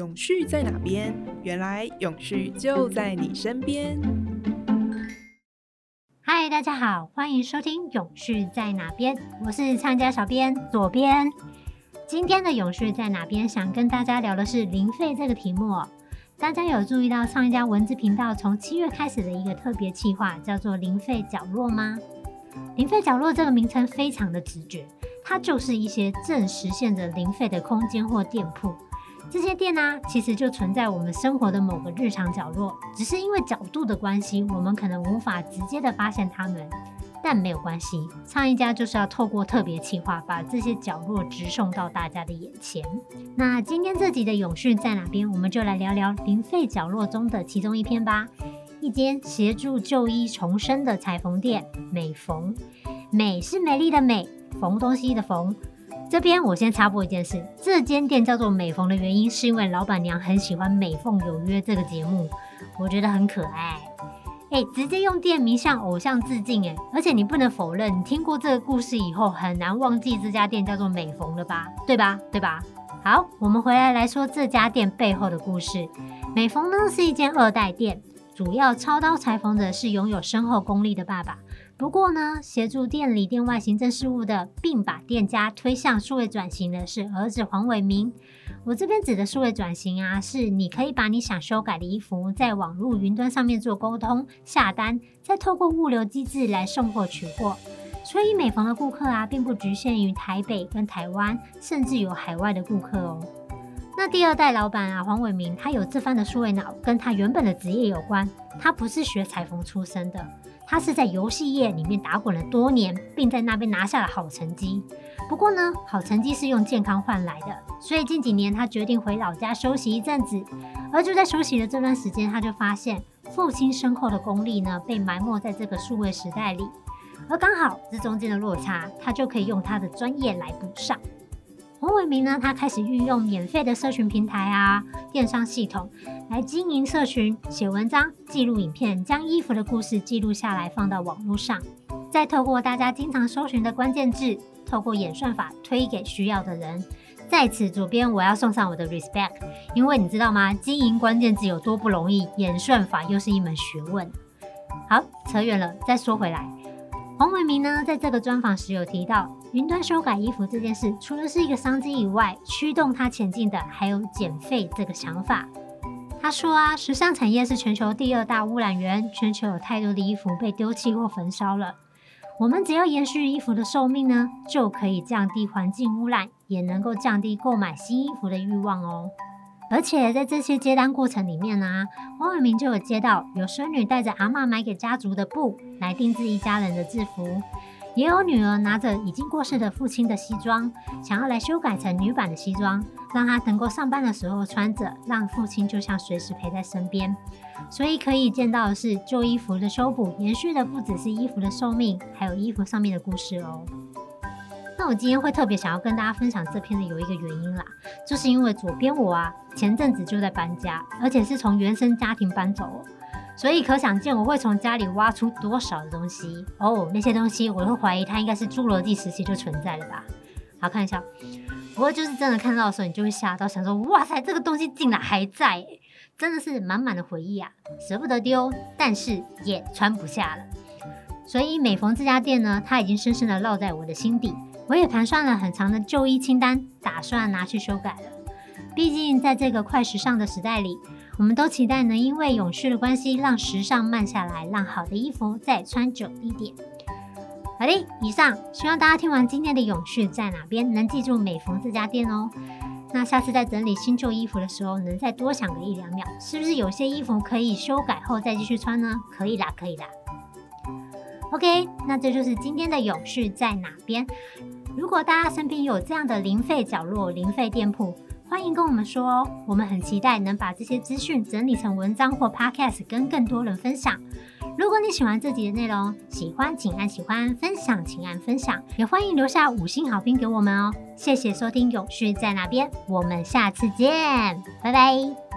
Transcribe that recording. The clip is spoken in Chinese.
永续在哪边？原来永续就在你身边。嗨，大家好，欢迎收听《永续在哪边》，我是参加小编左边。今天的《永续在哪边》想跟大家聊的是零费这个题目。大家有注意到上一家文字频道从七月开始的一个特别企划，叫做“零费角落”吗？零费角落这个名称非常的直觉，它就是一些正实现着零费的空间或店铺。这些店呢，其实就存在我们生活的某个日常角落，只是因为角度的关系，我们可能无法直接的发现它们。但没有关系，上一家就是要透过特别企划，把这些角落直送到大家的眼前。那今天这集的永续在哪边？我们就来聊聊零费角落中的其中一篇吧。一间协助旧衣重生的裁缝店——美缝。美是美丽的美，缝东西的缝。这边我先插播一件事：这间店叫做美缝的原因，是因为老板娘很喜欢《美缝有约》这个节目，我觉得很可爱。哎，直接用店名向偶像致敬哎！而且你不能否认，你听过这个故事以后，很难忘记这家店叫做美缝了吧？对吧？对吧？好，我们回来来说这家店背后的故事。美缝呢是一间二代店，主要操刀裁缝的是拥有深厚功力的爸爸。不过呢，协助店里店外行政事务的，并把店家推向数位转型的是儿子黄伟明。我这边指的数位转型啊，是你可以把你想修改的衣服，在网络云端上面做沟通下单，再透过物流机制来送货取货。所以美房的顾客啊，并不局限于台北跟台湾，甚至有海外的顾客哦。那第二代老板啊，黄伟明，他有这番的数位脑，跟他原本的职业有关。他不是学裁缝出身的。他是在游戏业里面打滚了多年，并在那边拿下了好成绩。不过呢，好成绩是用健康换来的，所以近几年他决定回老家休息一阵子。而就在休息的这段时间，他就发现父亲深厚的功力呢被埋没在这个数位时代里，而刚好这中间的落差，他就可以用他的专业来补上。黄伟明呢，他开始运用免费的社群平台啊、电商系统来经营社群、写文章、记录影片，将衣服的故事记录下来放到网络上，再透过大家经常搜寻的关键字，透过演算法推给需要的人。在此，主编我要送上我的 respect，因为你知道吗？经营关键字有多不容易，演算法又是一门学问。好，扯远了，再说回来，黄伟明呢，在这个专访时有提到。云端修改衣服这件事，除了是一个商机以外，驱动它前进的还有减费这个想法。他说啊，时尚产业是全球第二大污染源，全球有太多的衣服被丢弃或焚烧了。我们只要延续衣服的寿命呢，就可以降低环境污染，也能够降低购买新衣服的欲望哦。而且在这些接单过程里面呢，黄伟明就有接到有孙女带着阿妈买给家族的布来定制一家人的制服。也有女儿拿着已经过世的父亲的西装，想要来修改成女版的西装，让他能够上班的时候穿着，让父亲就像随时陪在身边。所以可以见到的是，旧衣服的修补延续的不只是衣服的寿命，还有衣服上面的故事哦。那我今天会特别想要跟大家分享这篇的有一个原因啦，就是因为左边我啊前阵子就在搬家，而且是从原生家庭搬走。所以可想见，我会从家里挖出多少的东西哦。那些东西，我会怀疑它应该是侏罗纪时期就存在了吧。好看一下，不过就是真的看到的时候，你就会吓到，想说哇塞，这个东西竟然还在，真的是满满的回忆啊，舍不得丢，但是也穿不下了。所以每逢这家店呢，它已经深深的烙在我的心底。我也盘算了很长的旧衣清单，打算拿去修改了。毕竟在这个快时尚的时代里。我们都期待能因为永续的关系，让时尚慢下来，让好的衣服再穿久一点。好的，以上希望大家听完今天的永续在哪边，能记住美缝这家店哦。那下次在整理新旧衣服的时候，能再多想个一两秒，是不是有些衣服可以修改后再继续穿呢？可以啦，可以啦。OK，那这就是今天的永续在哪边。如果大家身边有这样的零费角落、零费店铺，欢迎跟我们说哦，我们很期待能把这些资讯整理成文章或 podcast 跟更多人分享。如果你喜欢这集的内容，喜欢请按喜欢，分享请按分享，也欢迎留下五星好评给我们哦。谢谢收听《永续在哪边》，我们下次见，拜拜。